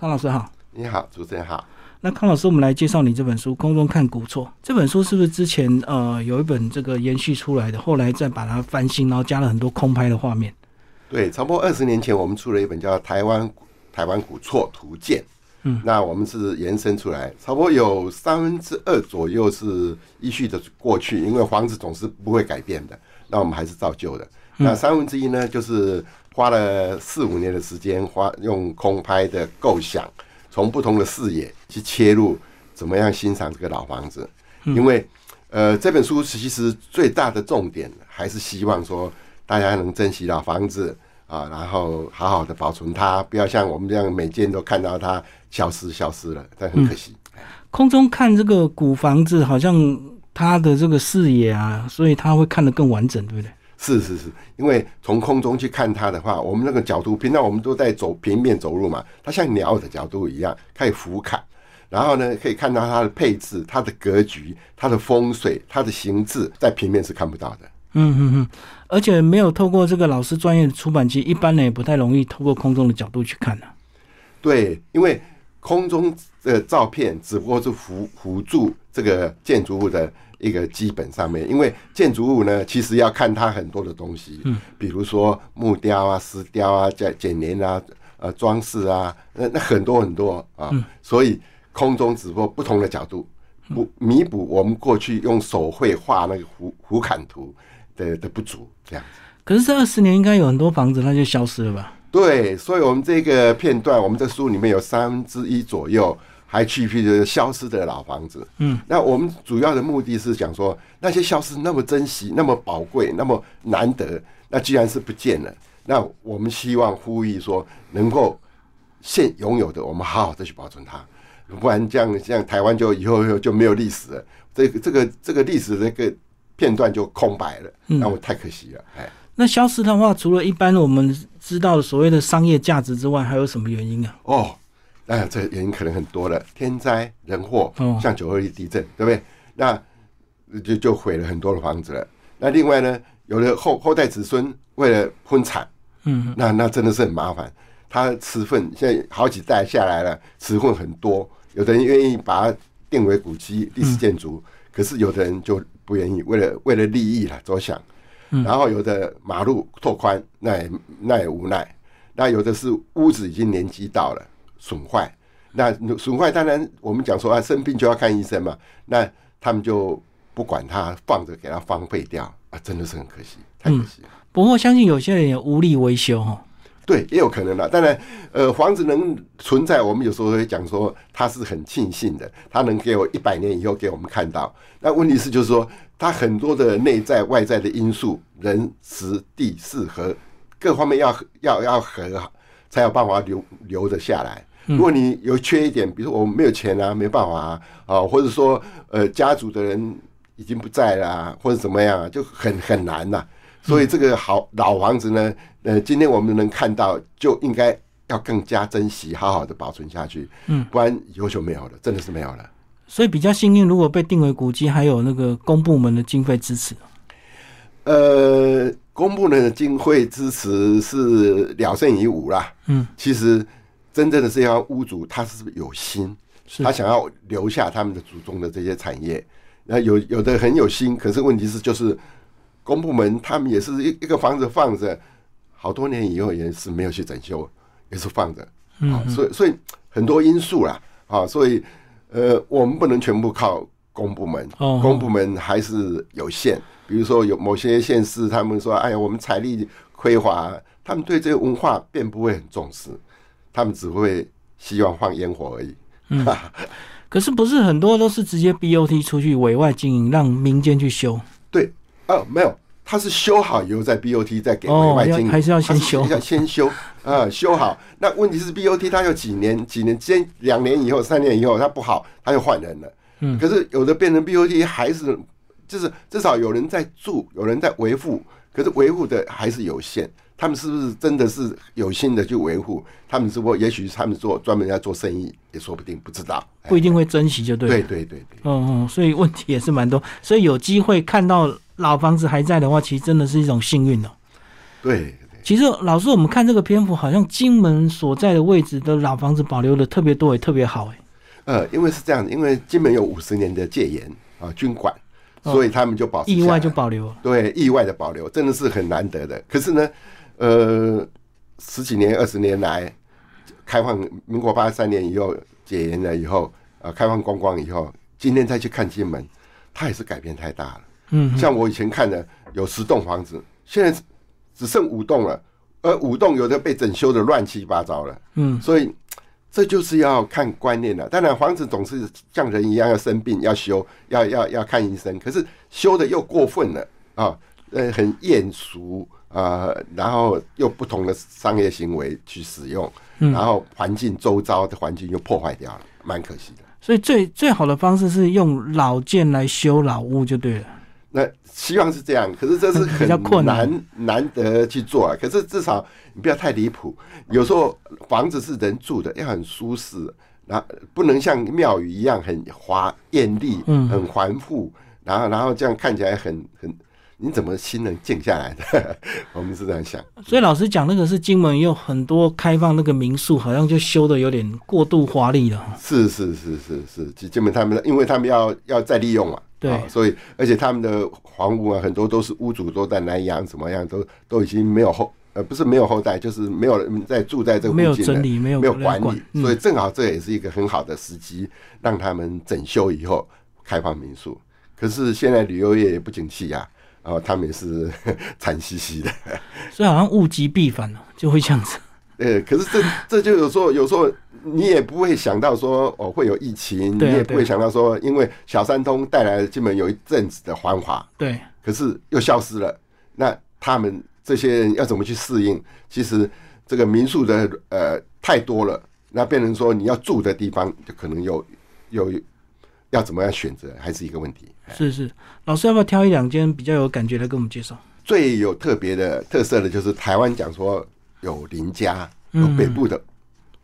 康老师好，你好，主持人好。那康老师，我们来介绍你这本书《空中看古厝》。这本书是不是之前呃有一本这个延续出来的，后来再把它翻新，然后加了很多空拍的画面？对，差不多二十年前，我们出了一本叫《台湾台湾古厝图鉴》。嗯，那我们是延伸出来，差不多有三分之二左右是依序的过去，因为房子总是不会改变的，那我们还是照旧的。那三分之一呢，就是花了四五年的时间，花用空拍的构想，从不同的视野去切入，怎么样欣赏这个老房子？因为，呃，这本书其实最大的重点还是希望说，大家能珍惜老房子啊，然后好好的保存它，不要像我们这样每件都看到它消失消失了，但很可惜。空中看这个古房子，好像它的这个视野啊，所以他会看得更完整，对不对？是是是，因为从空中去看它的话，我们那个角度，平常我们都在走平面走路嘛，它像鸟的角度一样，可以俯瞰，然后呢，可以看到它的配置、它的格局、它的风水、它的形制，在平面是看不到的。嗯嗯嗯，而且没有透过这个老师专业的出版机，一般呢也不太容易透过空中的角度去看呢。对，因为空中的照片只不过是辅辅助这个建筑物的。一个基本上面，因为建筑物呢，其实要看它很多的东西，嗯，比如说木雕啊、石雕啊、剪剪黏啊、呃装饰啊，那那很多很多啊，所以空中只不过不同的角度，补弥补我们过去用手绘画那个弧弧砍图的的不足，这样子。可是这二十年应该有很多房子它就消失了吧？对，所以我们这个片段，我们这书里面有三分之一左右。还去一批就是消失的老房子，嗯，那我们主要的目的是想说，那些消失那么珍惜、那么宝贵、那么难得，那既然是不见了，那我们希望呼吁说，能够现拥有的，我们好好的去保存它，不然这样，像台湾就以后就没有历史了，这个这个这个历史那个片段就空白了，那我太可惜了，哎。那消失的话，除了一般我们知道的所谓的商业价值之外，还有什么原因啊？哦。那这原因可能很多了，天灾人祸，像九二一地震，对不对？那就就毁了很多的房子了。那另外呢，有的后后代子孙为了分产，嗯，那那真的是很麻烦。他持份现在好几代下来了，持份很多。有的人愿意把它定为古迹、历史建筑，可是有的人就不愿意，为了为了利益了着想。然后有的马路拓宽，那也那也无奈。那有的是屋子已经年纪到了。损坏，那损坏当然我们讲说啊，生病就要看医生嘛。那他们就不管它，放着给它荒废掉啊，真的是很可惜，太可惜了。不过相信有些人也无力维修哈。对，也有可能的。当然，呃，房子能存在，我们有时候会讲说它是很庆幸的，它能给我一百年以后给我们看到。那问题是就是说，它很多的内在外在的因素，人、时、地、势和各方面要要要和好，才有办法留留得下来。如果你有缺一点，比如说我没有钱啊，没办法啊，啊，或者说呃家族的人已经不在了，或者怎么样，就很很难呐。所以这个好老房子呢，呃，今天我们能看到，就应该要更加珍惜，好好的保存下去。嗯，不然以后就没有了，真的是没有了。所以比较幸运，如果被定为古迹，还有那个公部门的经费支持。呃，公部门的经费支持是了胜于无啦。嗯，其实。真正的这些屋主，他是有心？他想要留下他们的祖宗的这些产业。那有有的很有心，可是问题是，就是公部门他们也是一一个房子放着，好多年以后也是没有去整修，也是放着。啊，所以所以很多因素啦，啊，所以呃，我们不能全部靠公部门，公部门还是有限。比如说有某些县市，他们说：“哎呀，我们财力匮乏，他们对这个文化便不会很重视。”他们只会希望放烟火而已。嗯，可是不是很多都是直接 BOT 出去委外经营，让民间去修？对，哦，没有，他是修好以后再 BOT 再给委外经营，还是要先修？要先修啊，修好。那问题是 BOT 它有几年？几年？先两年以后、三年以后，它不好，它就换人了。嗯，可是有的变成 BOT 还是就是至少有人在住，有人在维护，可是维护的还是有限。他们是不是真的是有心的去维护？他们是不？也许他们做专门要做生意，也说不定，不知道。不一定会珍惜，就对。对对对对。嗯嗯，所以问题也是蛮多。所以有机会看到老房子还在的话，其实真的是一种幸运哦。对。其实老师，我们看这个篇幅，好像金门所在的位置的老房子保留的特别多，也特别好，哎。呃，因为是这样，因为金门有五十年的戒严啊，军管，所以他们就保意外就保留，对，意外的保留，真的是很难得的。可是呢，呃，十几年、二十年来，开放民国八十三年以后解严了以后，呃，开放观光以后，今天再去看金门，它也是改变太大了。嗯，像我以前看的有十栋房子，现在只剩五栋了，而五栋有的被整修的乱七八糟了。嗯，所以。这就是要看观念了。当然，房子总是像人一样要生病，要修，要要要看医生。可是修的又过分了啊，呃，很艳俗啊，然后又不同的商业行为去使用，然后环境周遭的环境又破坏掉了，蛮可惜的。所以最最好的方式是用老件来修老屋就对了。那希望是这样，可是这是很难难得去做啊。可是至少你不要太离谱。有时候房子是人住的，要很舒适，然后不能像庙宇一样很华艳丽、很繁复，然后然后这样看起来很很，你怎么心能静下来的？我们是这样想。所以老师讲那个是金门有很多开放那个民宿，好像就修的有点过度华丽了。是是是是是，金门他们因为他们要要再利用嘛。对，所以而且他们的房屋啊，很多都是屋主都在南洋，怎么样都都已经没有后，呃，不是没有后代，就是没有人在住在这个没有整理，没有没有管理，所以正好这也是一个很好的时机，让他们整修以后开放民宿。可是现在旅游业也不景气呀，然后他们也是 惨兮兮的，所以好像物极必反了，就会这样子。呃，可是这这就有时候有时候。你也不会想到说哦会有疫情，你也不会想到说因为小三通带来了基本有一阵子的繁华，对，可是又消失了。那他们这些人要怎么去适应？其实这个民宿的呃太多了，那变成说你要住的地方就可能有有要怎么样选择，还是一个问题。是是，老师要不要挑一两间比较有感觉来给我们介绍？最有特别的特色的就是台湾讲说有林家，有北部的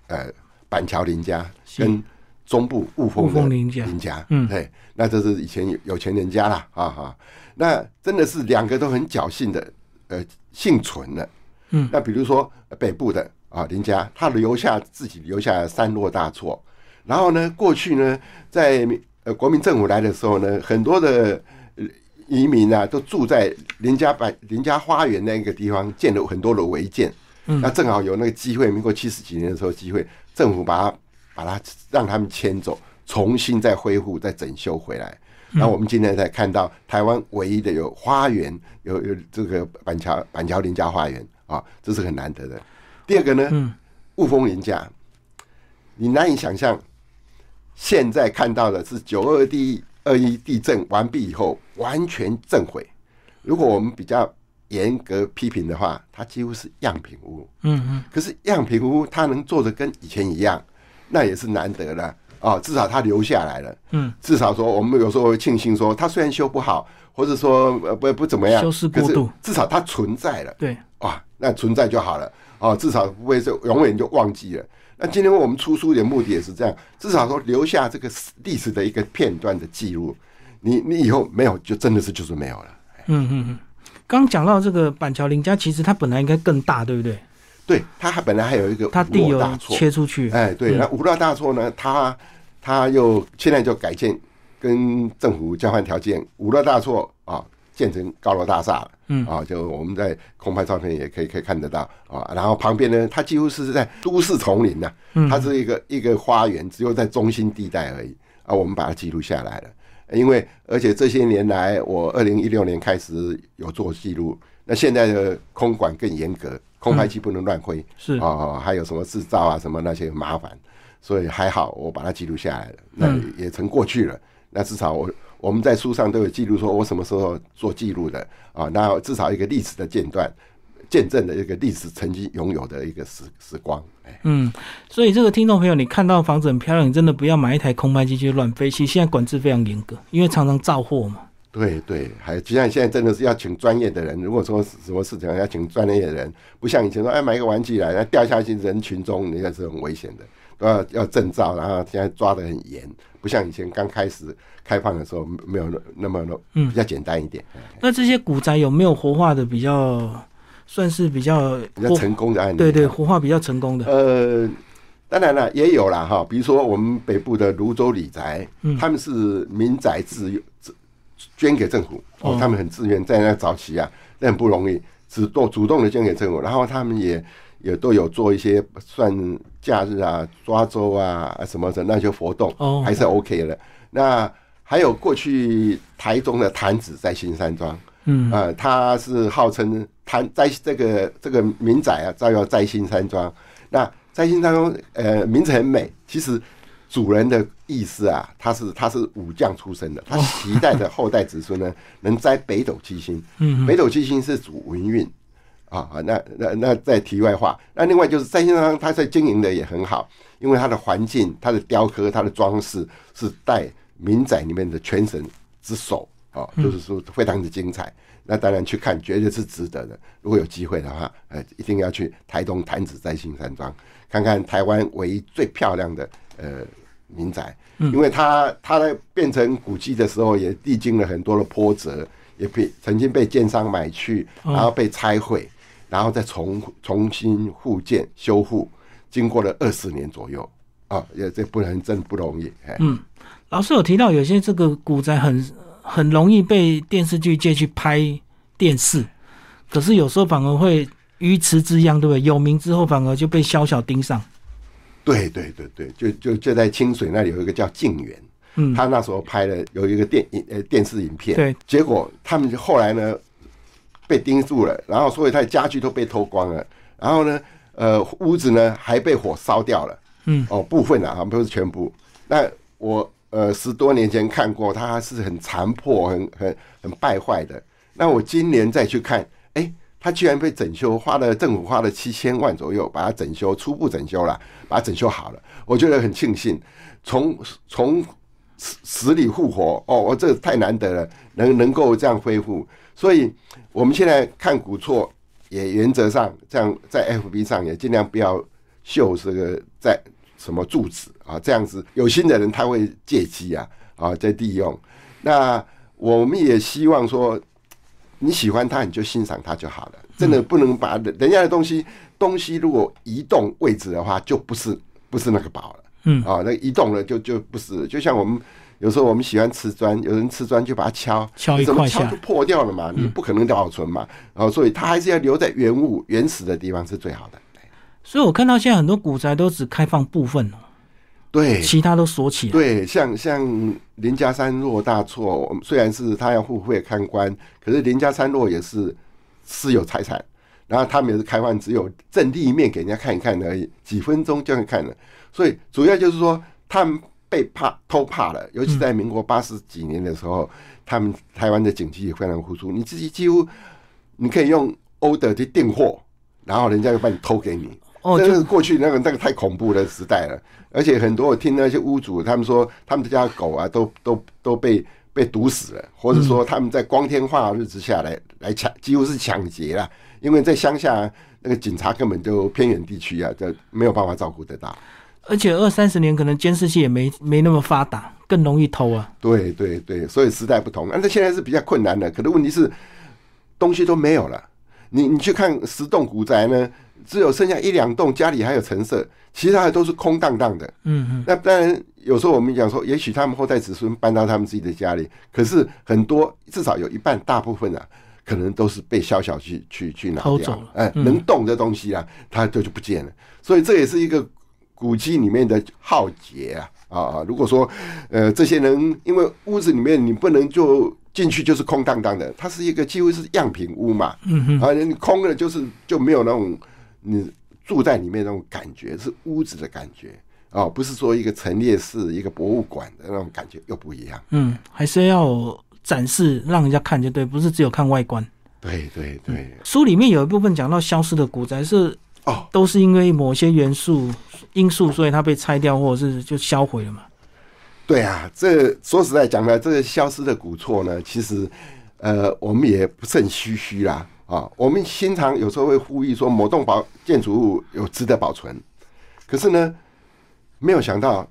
呃。板桥林家跟中部雾峰林家，林家，嗯，对，那这是以前有有钱人家啦，啊哈，那真的是两个都很侥幸的，呃，幸存的，嗯，那比如说北部的啊林家，他留下自己留下三落大错，然后呢，过去呢，在呃国民政府来的时候呢，很多的移民啊，都住在林家板林家花园那个地方，建了很多的违建，嗯，那正好有那个机会，民国七十几年的时候机会。政府把它把它让他们迁走，重新再恢复、再整修回来。那我们今天才看到台湾唯一的有花园，有有这个板桥板桥林家花园啊，这是很难得的。第二个呢，雾峰林家，你难以想象，现在看到的是九二地二一地震完毕以后完全震毁。如果我们比较。严格批评的话，它几乎是样品屋。嗯嗯。可是样品屋它能做的跟以前一样，那也是难得的哦！至少它留下来了。嗯。至少说，我们有时候会庆幸说，它虽然修不好，或者说呃不不怎么样，修饰过度，至少它存在了。对。哇，那存在就好了。哦，至少不会就永远就忘记了。那今天我们出书的目的也是这样，至少说留下这个历史的一个片段的记录。你你以后没有，就真的是就是没有了。嗯嗯嗯。刚讲到这个板桥林家，其实它本来应该更大，对不对？对，它还本来还有一个它地有切出去，哎，对。那五大大错呢？它它又现在就改建，跟政府交换条件，五大大错啊，建成高楼大厦了。嗯啊，就我们在空拍照片也可以可以看得到啊。然后旁边呢，它几乎是在都市丛林呐，它是一个一个花园，只有在中心地带而已啊。我们把它记录下来了。因为，而且这些年来，我二零一六年开始有做记录。那现在的空管更严格，空拍机不能乱挥，是啊，还有什么制造啊，什么那些麻烦，所以还好，我把它记录下来了。那也成过去了。那至少我我们在书上都有记录，说我什么时候做记录的啊？那至少一个历史的间断。见证的一个历史曾经拥有的一个时时光，哎，嗯，所以这个听众朋友，你看到房子很漂亮，你真的不要买一台空拍机去乱飞。其实现在管制非常严格，因为常常造货嘛。对对，还就像现在真的是要请专业的人。如果说什么事情要请专业的人，不像以前说，哎，买一个玩具来，那掉下去人群中，那个是很危险的，都要要证照，然后现在抓的很严，不像以前刚开始开放的时候没有那么嗯比较简单一点。那这些古宅有没有活化的比较？算是比较比较成功的案例。对对，活化比较成功的。呃，当然了，也有了哈，比如说我们北部的泸州李宅，他们是民宅自自捐给政府，哦，他们很自愿，在那早期啊，那很不容易，只动主动的捐给政府，然后他们也也都有做一些算假日啊、抓周啊什么的那些活动，哦，还是 OK 的。那还有过去台中的坛子在新山庄，嗯，啊，他是号称坛在这个这个民宅啊，照耀在新山庄。那在新山庄，呃，名字很美。其实主人的意思啊，他是他是武将出身的，他期待的后代子孙呢，能摘北斗七星。嗯，北斗七星是主文运啊啊。那那那在题外话，那另外就是三星山庄，他在经营的也很好，因为它的环境、它的雕刻、它的装饰是带。民宅里面的全神之首啊，就是说非常的精彩。那当然去看，绝对是值得的。如果有机会的话，呃，一定要去台东潭子在新山庄看看台湾唯一最漂亮的呃民宅，因为它它在变成古迹的时候，也历经了很多的波折，也被曾经被建商买去，然后被拆毁，然后再重重新复建修复，经过了二十年左右啊，也这不能真不容易哎。嗯。老师有提到，有些这个古宅很很容易被电视剧借去拍电视，可是有时候反而会鱼池之殃，对不对？有名之后反而就被小小盯上。对对对对，就就就在清水那里有一个叫静园，嗯，他那时候拍了有一个电影呃电视影片，对，结果他们后来呢被盯住了，然后所以他的家具都被偷光了，然后呢呃屋子呢还被火烧掉了，嗯，哦部分啊，不是全部。那我。呃，十多年前看过，它是很残破、很很很败坏的。那我今年再去看，哎，它居然被整修，花了政府花了七千万左右把它整修，初步整修了，把它整修好了。我觉得很庆幸，从从死死里复活，哦，我这太难得了，能能够这样恢复。所以我们现在看古厝，也原则上这样在 FB 上也尽量不要秀这个在。什么住址啊？这样子有心的人他会借机啊啊在利用。那我们也希望说，你喜欢它你就欣赏它就好了。真的不能把人家的东西东西如果移动位置的话，就不是不是那个宝了。嗯啊，那移动了就就不是。就像我们有时候我们喜欢瓷砖，有人瓷砖就把它敲敲一块敲就破掉了嘛，你不可能保存嘛。然后所以它还是要留在原物原始的地方是最好的。所以，我看到现在很多古宅都只开放部分对，其他都锁起。对，像像林家山落大错，虽然是他要付费看官，可是林家山落也是私有财产，然后他们也是开放，只有正立面给人家看一看而已，几分钟就能看了。所以，主要就是说他们被怕偷怕了，尤其在民国八十几年的时候，他们台湾的景气也非常复苏，你自己几乎你可以用 order 去订货，然后人家又把你偷给你。哦，就是过去那个那个太恐怖的时代了，而且很多我听那些屋主他们说，他们家狗啊都都都被被毒死了，或者说他们在光天化日之下来来抢，几乎是抢劫了，因为在乡下那个警察根本就偏远地区啊，就没有办法照顾得到。而且二三十年可能监视器也没没那么发达，更容易偷啊。对对对，所以时代不同，但是现在是比较困难的。可是问题是东西都没有了，你你去看十栋古宅呢？只有剩下一两栋，家里还有陈设，其他的都是空荡荡的。嗯嗯。那当然，有时候我们讲说，也许他们后代子孙搬到他们自己的家里，可是很多至少有一半，大部分啊，可能都是被小小去去去拿掉。哎，能动的东西啊，它就就不见了。所以这也是一个古迹里面的浩劫啊啊！如果说呃这些人，因为屋子里面你不能就。进去就是空荡荡的，它是一个几乎是样品屋嘛，嗯啊，你空了就是就没有那种你住在里面那种感觉，是屋子的感觉哦，不是说一个陈列室、一个博物馆的那种感觉又不一样。嗯，还是要展示让人家看就对，不是只有看外观。对对对。书里面有一部分讲到消失的古宅是哦，都是因为某些元素因素，所以它被拆掉或者是就销毁了嘛。对啊，这说实在讲呢，这个消失的古厝呢，其实，呃，我们也不甚唏嘘啦啊。我们经常有时候会呼吁说，某栋保建筑物有值得保存，可是呢，没有想到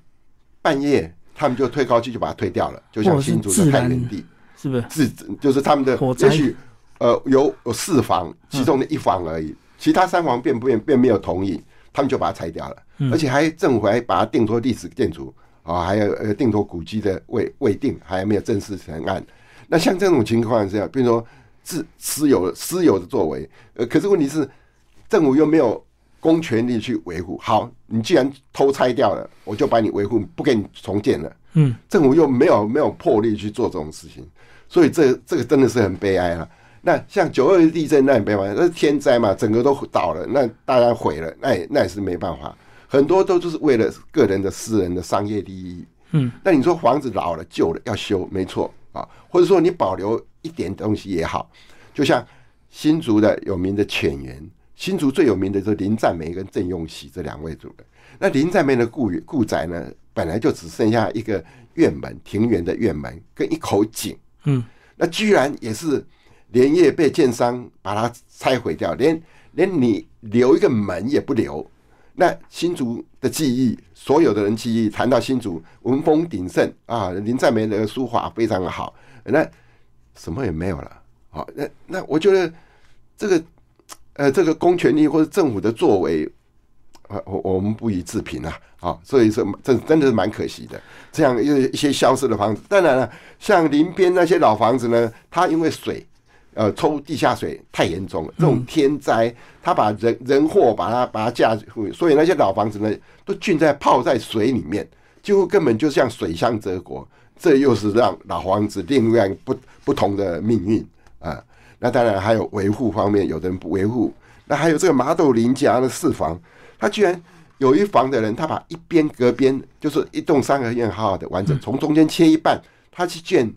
半夜他们就推高机就把它推掉了，就像新竹的太原地，是不是？自就是他们的也许呃，有有四房，其中的一房而已，其他三房便不便便没有同意，他们就把它拆掉了，而且还政府还把它定托历史建筑啊，还有呃定托古迹的未未定，还没有正式成案。那像这种情况这样，比如说自私有私有的作为，呃，可是问题是政府又没有公权力去维护。好，你既然偷拆掉了，我就把你维护，不给你重建了。嗯，政府又没有没有魄力去做这种事情，所以这这个真的是很悲哀了。那像九二地震，那也没办法，那是天灾嘛，整个都倒了，那大家毁了，那也那也是没办法。很多都就是为了个人的私人的商业利益。嗯，那你说房子老了旧了要修，没错啊，或者说你保留一点东西也好，就像新竹的有名的浅园，新竹最有名的就是林占梅跟郑用喜这两位主人。那林占梅的故故宅呢，本来就只剩下一个院门，庭园的院门跟一口井。嗯，那居然也是。连夜被建商把它拆毁掉，连连你留一个门也不留。那新竹的记忆，所有的人记忆谈到新竹文风鼎盛啊，林占梅的书法非常的好，那什么也没有了。好，那那我觉得这个呃，这个公权力或者政府的作为，我我们不予置评啊。啊，所以说这真的是蛮可惜的。这样一一些消失的房子，当然了，像林边那些老房子呢，它因为水。呃，抽地下水太严重了，这种天灾，他把人人祸把它把它架，所以那些老房子呢，都浸在泡在水里面，几乎根本就像水乡泽国，这又是让老房子另外不不同的命运啊。那当然还有维护方面，有的人不维护。那还有这个麻豆林家的四房，他居然有一房的人，他把一边隔边就是一栋三合院好好的完整，从中间切一半，他去建。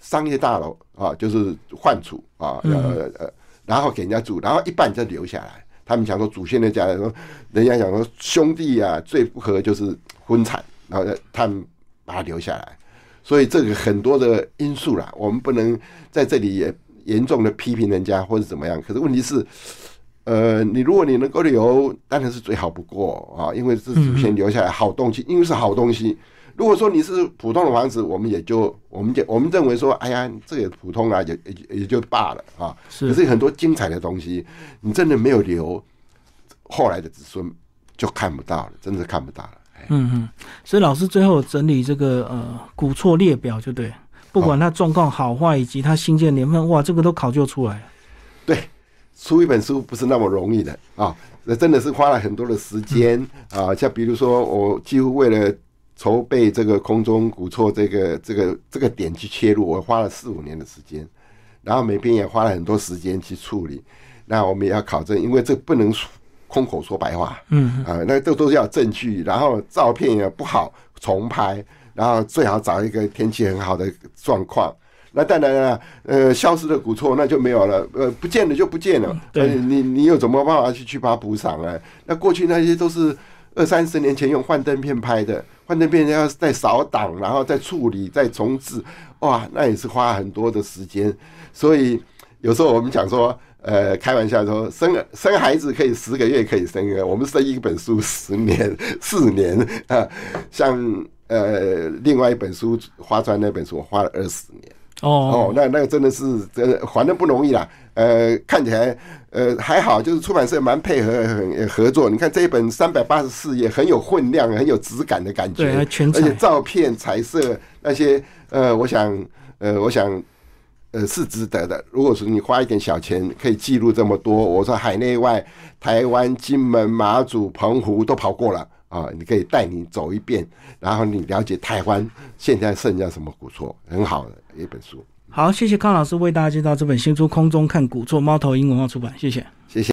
商业大楼啊，就是换储啊，呃呃，然后给人家住，然后一半再留下来。他们讲说祖先的家人说，人家讲说兄弟啊最不和就是婚产，然后他们把它留下来。所以这个很多的因素啦，我们不能在这里也严重的批评人家或者怎么样。可是问题是，呃，你如果你能够留，当然是最好不过啊，因为是祖先留下来好东西，因为是好东西。如果说你是普通的房子，我们也就我们就我们认为说，哎呀，这也普通啊，也也也就罢了啊。是，可是很多精彩的东西，你真的没有留，后来的子孙就看不到了，真的看不到了。嗯嗯，所以老师最后整理这个呃古厝列表，就对，不管它状况好坏以及它新建年份，哇，这个都考究出来了。对，出一本书不是那么容易的啊，那真的是花了很多的时间啊。像比如说，我几乎为了筹备这个空中古厝这个这个这个点去切入，我花了四五年的时间，然后每边也花了很多时间去处理。那我们也要考证，因为这不能空口说白话，嗯啊，那都都是要证据，然后照片也不好重拍，然后最好找一个天气很好的状况。那当然了，呃，消失的古厝那就没有了，呃，不见了就不见了。对，你你有什么办法去去把它补上啊？那过去那些都是二三十年前用幻灯片拍的。幻灯片要再扫档，然后再处理，再重置，哇，那也是花很多的时间。所以有时候我们讲说，呃，开玩笑说，生生孩子可以十个月可以生一个，我们生一本书十年、四年啊。像呃，另外一本书花砖那本书，我花了二十年。哦哦，那那个真的是真还的不容易啦。呃，看起来呃还好，就是出版社蛮配合很合作。你看这一本三百八十四页，很有分量，很有质感的感觉，而且照片、彩色那些呃，我想呃，我想呃是值得的。如果说你花一点小钱可以记录这么多，我说海内外、台湾、金门、马祖、澎湖都跑过了啊，你可以带你走一遍，然后你了解台湾现在剩下什么古厝，很好的。一本书，好，谢谢康老师为大家介绍这本新书《空中看古作》，猫头鹰文化出版，谢谢，谢谢。